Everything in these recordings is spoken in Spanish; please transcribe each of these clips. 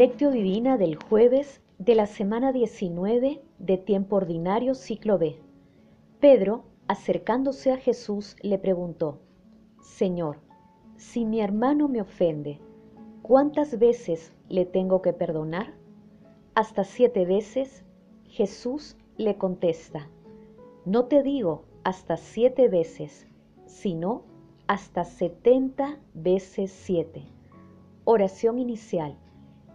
Lectio Divina del jueves de la semana 19 de tiempo ordinario ciclo B. Pedro, acercándose a Jesús, le preguntó, Señor, si mi hermano me ofende, ¿cuántas veces le tengo que perdonar? Hasta siete veces. Jesús le contesta, no te digo hasta siete veces, sino hasta setenta veces siete. Oración inicial.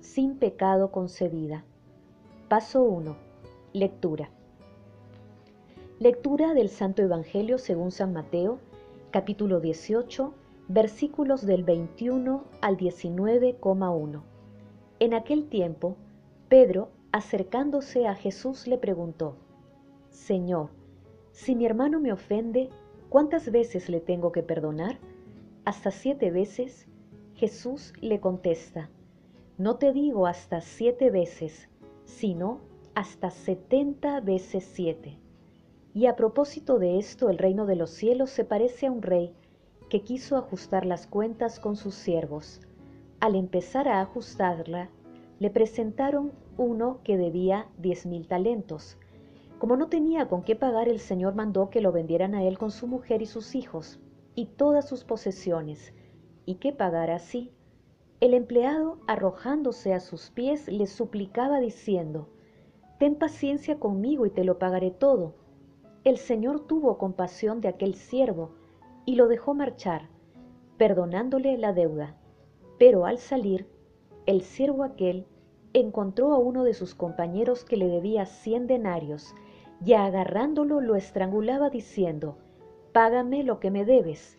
sin pecado concebida. Paso 1. Lectura. Lectura del Santo Evangelio según San Mateo, capítulo 18, versículos del 21 al 19,1. En aquel tiempo, Pedro, acercándose a Jesús, le preguntó, Señor, si mi hermano me ofende, ¿cuántas veces le tengo que perdonar? ¿Hasta siete veces? Jesús le contesta, no te digo hasta siete veces, sino hasta setenta veces siete. Y a propósito de esto, el reino de los cielos se parece a un rey que quiso ajustar las cuentas con sus siervos. Al empezar a ajustarla, le presentaron uno que debía diez mil talentos. Como no tenía con qué pagar, el Señor mandó que lo vendieran a él con su mujer y sus hijos, y todas sus posesiones, y que pagara así. El empleado, arrojándose a sus pies, le suplicaba diciendo, Ten paciencia conmigo y te lo pagaré todo. El Señor tuvo compasión de aquel siervo y lo dejó marchar, perdonándole la deuda. Pero al salir, el siervo aquel encontró a uno de sus compañeros que le debía cien denarios, y agarrándolo lo estrangulaba diciendo, Págame lo que me debes.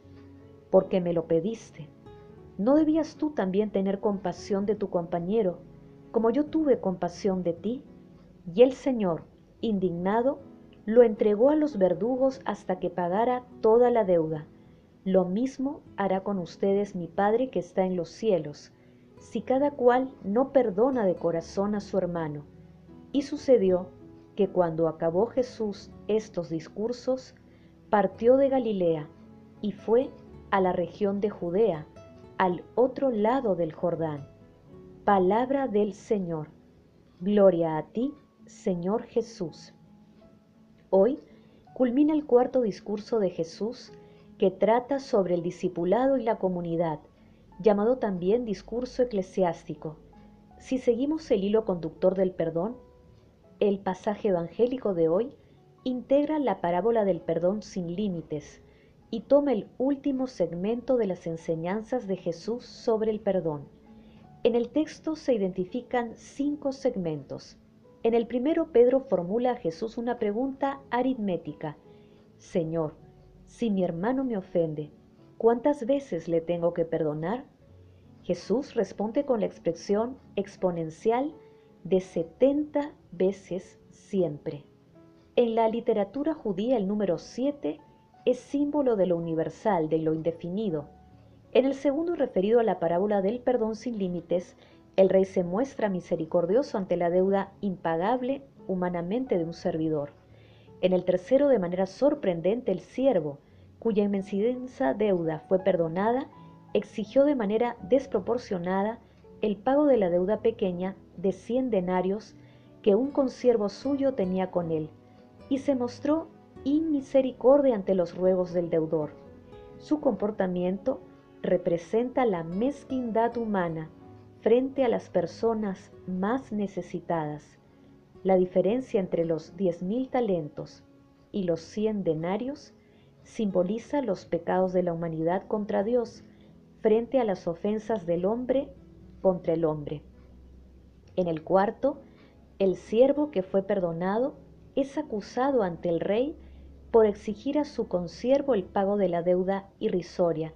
porque me lo pediste. ¿No debías tú también tener compasión de tu compañero, como yo tuve compasión de ti? Y el Señor, indignado, lo entregó a los verdugos hasta que pagara toda la deuda. Lo mismo hará con ustedes mi Padre que está en los cielos, si cada cual no perdona de corazón a su hermano. Y sucedió que cuando acabó Jesús estos discursos, partió de Galilea y fue a la región de Judea, al otro lado del Jordán. Palabra del Señor. Gloria a ti, Señor Jesús. Hoy culmina el cuarto discurso de Jesús que trata sobre el discipulado y la comunidad, llamado también discurso eclesiástico. Si seguimos el hilo conductor del perdón, el pasaje evangélico de hoy integra la parábola del perdón sin límites, y toma el último segmento de las enseñanzas de Jesús sobre el perdón. En el texto se identifican cinco segmentos. En el primero, Pedro formula a Jesús una pregunta aritmética. Señor, si mi hermano me ofende, ¿cuántas veces le tengo que perdonar? Jesús responde con la expresión exponencial de 70 veces siempre. En la literatura judía el número 7 es símbolo de lo universal, de lo indefinido. En el segundo referido a la parábola del perdón sin límites, el rey se muestra misericordioso ante la deuda impagable humanamente de un servidor. En el tercero, de manera sorprendente, el siervo, cuya inmensa deuda fue perdonada, exigió de manera desproporcionada el pago de la deuda pequeña de cien denarios que un consiervo suyo tenía con él, y se mostró misericordia ante los ruegos del deudor. Su comportamiento representa la mezquindad humana frente a las personas más necesitadas. La diferencia entre los diez mil talentos y los cien denarios simboliza los pecados de la humanidad contra Dios frente a las ofensas del hombre contra el hombre. En el cuarto, el siervo que fue perdonado es acusado ante el rey por exigir a su consiervo el pago de la deuda irrisoria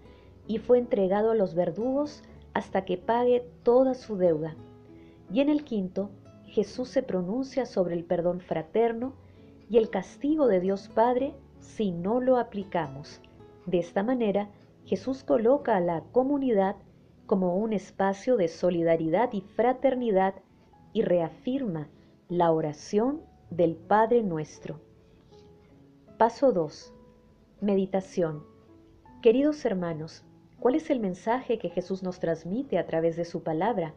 y fue entregado a los verdugos hasta que pague toda su deuda. Y en el quinto, Jesús se pronuncia sobre el perdón fraterno y el castigo de Dios Padre si no lo aplicamos. De esta manera, Jesús coloca a la comunidad como un espacio de solidaridad y fraternidad y reafirma la oración del Padre nuestro. Paso 2. Meditación. Queridos hermanos, ¿cuál es el mensaje que Jesús nos transmite a través de su palabra?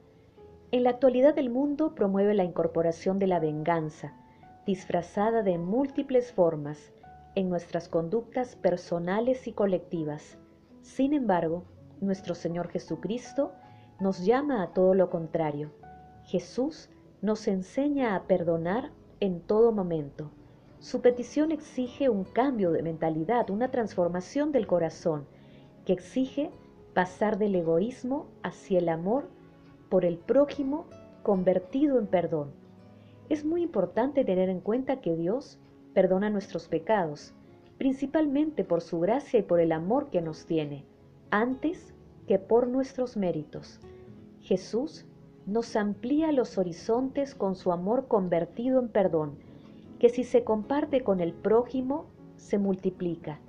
En la actualidad el mundo promueve la incorporación de la venganza, disfrazada de múltiples formas, en nuestras conductas personales y colectivas. Sin embargo, nuestro Señor Jesucristo nos llama a todo lo contrario. Jesús nos enseña a perdonar en todo momento. Su petición exige un cambio de mentalidad, una transformación del corazón, que exige pasar del egoísmo hacia el amor por el prójimo convertido en perdón. Es muy importante tener en cuenta que Dios perdona nuestros pecados, principalmente por su gracia y por el amor que nos tiene, antes que por nuestros méritos. Jesús nos amplía los horizontes con su amor convertido en perdón, que si se comparte con el prójimo, se multiplica.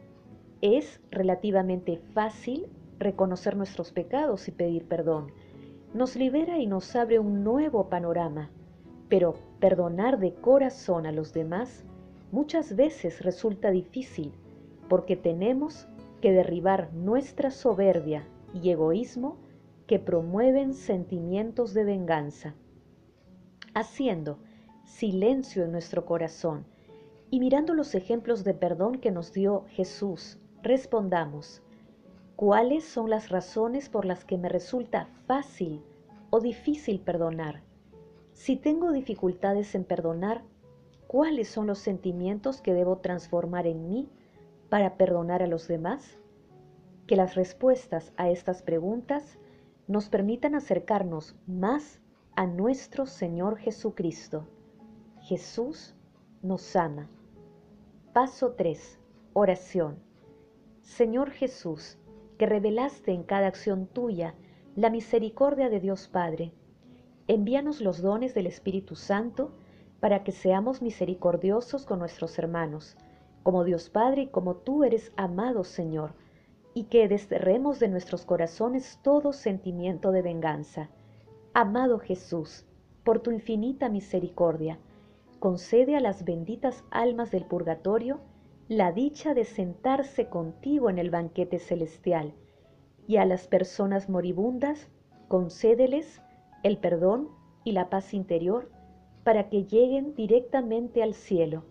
Es relativamente fácil reconocer nuestros pecados y pedir perdón. Nos libera y nos abre un nuevo panorama, pero perdonar de corazón a los demás muchas veces resulta difícil porque tenemos que derribar nuestra soberbia y egoísmo que promueven sentimientos de venganza, haciendo silencio en nuestro corazón y mirando los ejemplos de perdón que nos dio Jesús, respondamos, ¿cuáles son las razones por las que me resulta fácil o difícil perdonar? Si tengo dificultades en perdonar, ¿cuáles son los sentimientos que debo transformar en mí para perdonar a los demás? Que las respuestas a estas preguntas nos permitan acercarnos más a nuestro Señor Jesucristo. Jesús nos ama. Paso 3. Oración. Señor Jesús, que revelaste en cada acción tuya la misericordia de Dios Padre, envíanos los dones del Espíritu Santo para que seamos misericordiosos con nuestros hermanos, como Dios Padre y como tú eres amado Señor y que desterremos de nuestros corazones todo sentimiento de venganza. Amado Jesús, por tu infinita misericordia, concede a las benditas almas del purgatorio la dicha de sentarse contigo en el banquete celestial, y a las personas moribundas concédeles el perdón y la paz interior para que lleguen directamente al cielo.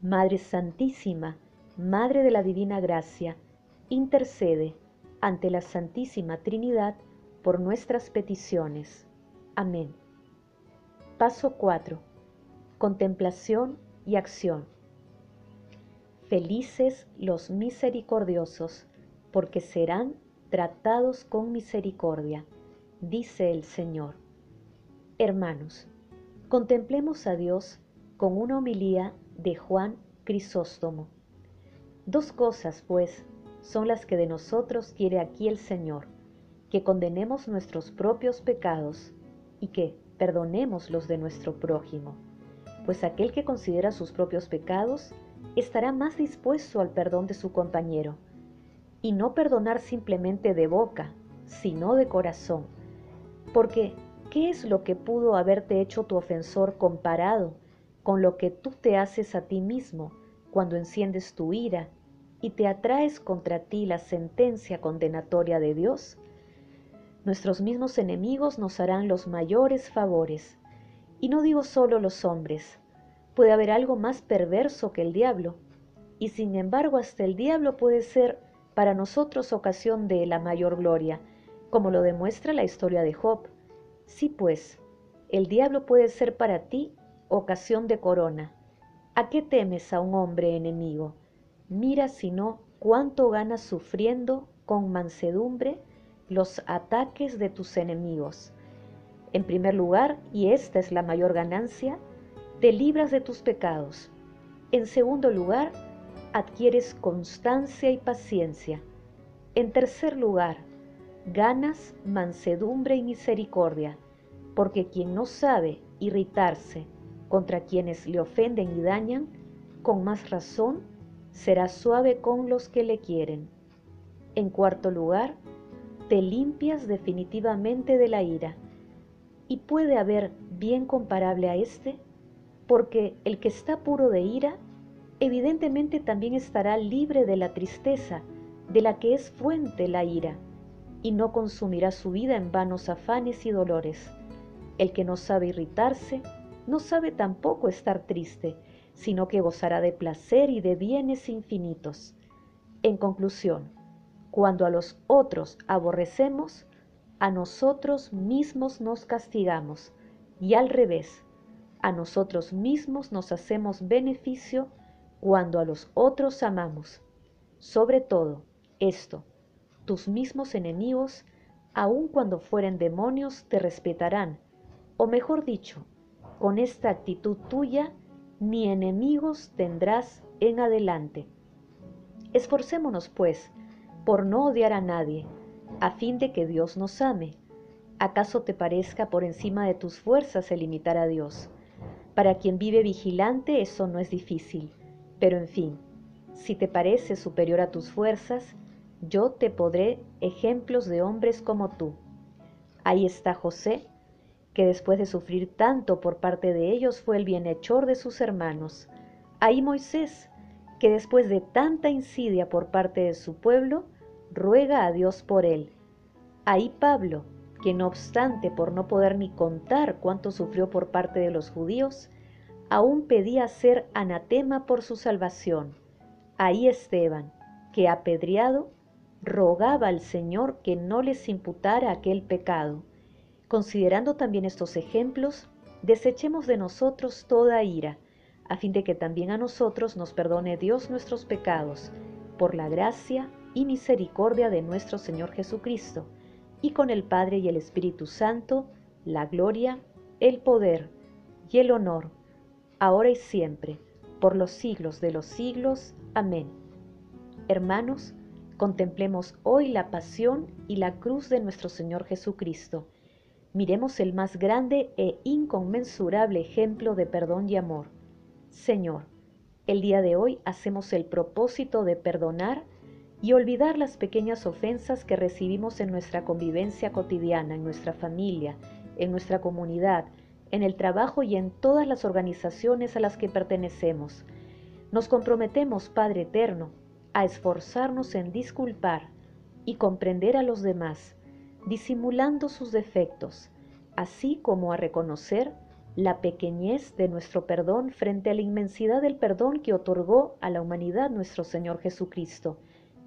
Madre Santísima, Madre de la Divina Gracia, intercede ante la Santísima Trinidad por nuestras peticiones. Amén. Paso 4. Contemplación y acción. Felices los misericordiosos, porque serán tratados con misericordia, dice el Señor. Hermanos, contemplemos a Dios con una homilía de Juan Crisóstomo. Dos cosas, pues, son las que de nosotros quiere aquí el Señor, que condenemos nuestros propios pecados y que perdonemos los de nuestro prójimo, pues aquel que considera sus propios pecados estará más dispuesto al perdón de su compañero, y no perdonar simplemente de boca, sino de corazón, porque ¿qué es lo que pudo haberte hecho tu ofensor comparado con lo que tú te haces a ti mismo cuando enciendes tu ira y te atraes contra ti la sentencia condenatoria de Dios, nuestros mismos enemigos nos harán los mayores favores. Y no digo solo los hombres, puede haber algo más perverso que el diablo, y sin embargo hasta el diablo puede ser para nosotros ocasión de la mayor gloria, como lo demuestra la historia de Job, Si pues, el diablo puede ser para ti ocasión de corona. ¿A qué temes a un hombre enemigo? Mira si no cuánto ganas sufriendo con mansedumbre los ataques de tus enemigos. En primer lugar, y esta es la mayor ganancia, te libras de tus pecados. En segundo lugar, adquieres constancia y paciencia. En tercer lugar, ganas mansedumbre y misericordia, porque quien no sabe irritarse contra quienes le ofenden y dañan, con más razón será suave con los que le quieren. En cuarto lugar, te limpias definitivamente de la ira. ¿Y puede haber bien comparable a este? Porque el que está puro de ira, evidentemente también estará libre de la tristeza, de la que es fuente la ira, y no consumirá su vida en vanos afanes y dolores. El que no sabe irritarse, no sabe tampoco estar triste, sino que gozará de placer y de bienes infinitos. En conclusión, cuando a los otros aborrecemos, a nosotros mismos nos castigamos y al revés, a nosotros mismos nos hacemos beneficio cuando a los otros amamos. Sobre todo, esto, tus mismos enemigos, aun cuando fueren demonios, te respetarán, o mejor dicho, con esta actitud tuya, ni enemigos tendrás en adelante. Esforcémonos, pues, por no odiar a nadie, a fin de que Dios nos ame. ¿Acaso te parezca por encima de tus fuerzas el imitar a Dios? Para quien vive vigilante eso no es difícil, pero en fin, si te parece superior a tus fuerzas, yo te podré ejemplos de hombres como tú. Ahí está José, que después de sufrir tanto por parte de ellos fue el bienhechor de sus hermanos. Ahí Moisés, que después de tanta insidia por parte de su pueblo, ruega a Dios por él. Ahí Pablo, que no obstante por no poder ni contar cuánto sufrió por parte de los judíos, aún pedía ser anatema por su salvación. Ahí Esteban, que apedreado, rogaba al Señor que no les imputara aquel pecado. Considerando también estos ejemplos, desechemos de nosotros toda ira, a fin de que también a nosotros nos perdone Dios nuestros pecados, por la gracia y misericordia de nuestro Señor Jesucristo, y con el Padre y el Espíritu Santo, la gloria, el poder y el honor, ahora y siempre, por los siglos de los siglos. Amén. Hermanos, contemplemos hoy la pasión y la cruz de nuestro Señor Jesucristo. Miremos el más grande e inconmensurable ejemplo de perdón y amor. Señor, el día de hoy hacemos el propósito de perdonar y olvidar las pequeñas ofensas que recibimos en nuestra convivencia cotidiana, en nuestra familia, en nuestra comunidad, en el trabajo y en todas las organizaciones a las que pertenecemos. Nos comprometemos, Padre Eterno, a esforzarnos en disculpar y comprender a los demás, disimulando sus defectos, así como a reconocer la pequeñez de nuestro perdón frente a la inmensidad del perdón que otorgó a la humanidad nuestro Señor Jesucristo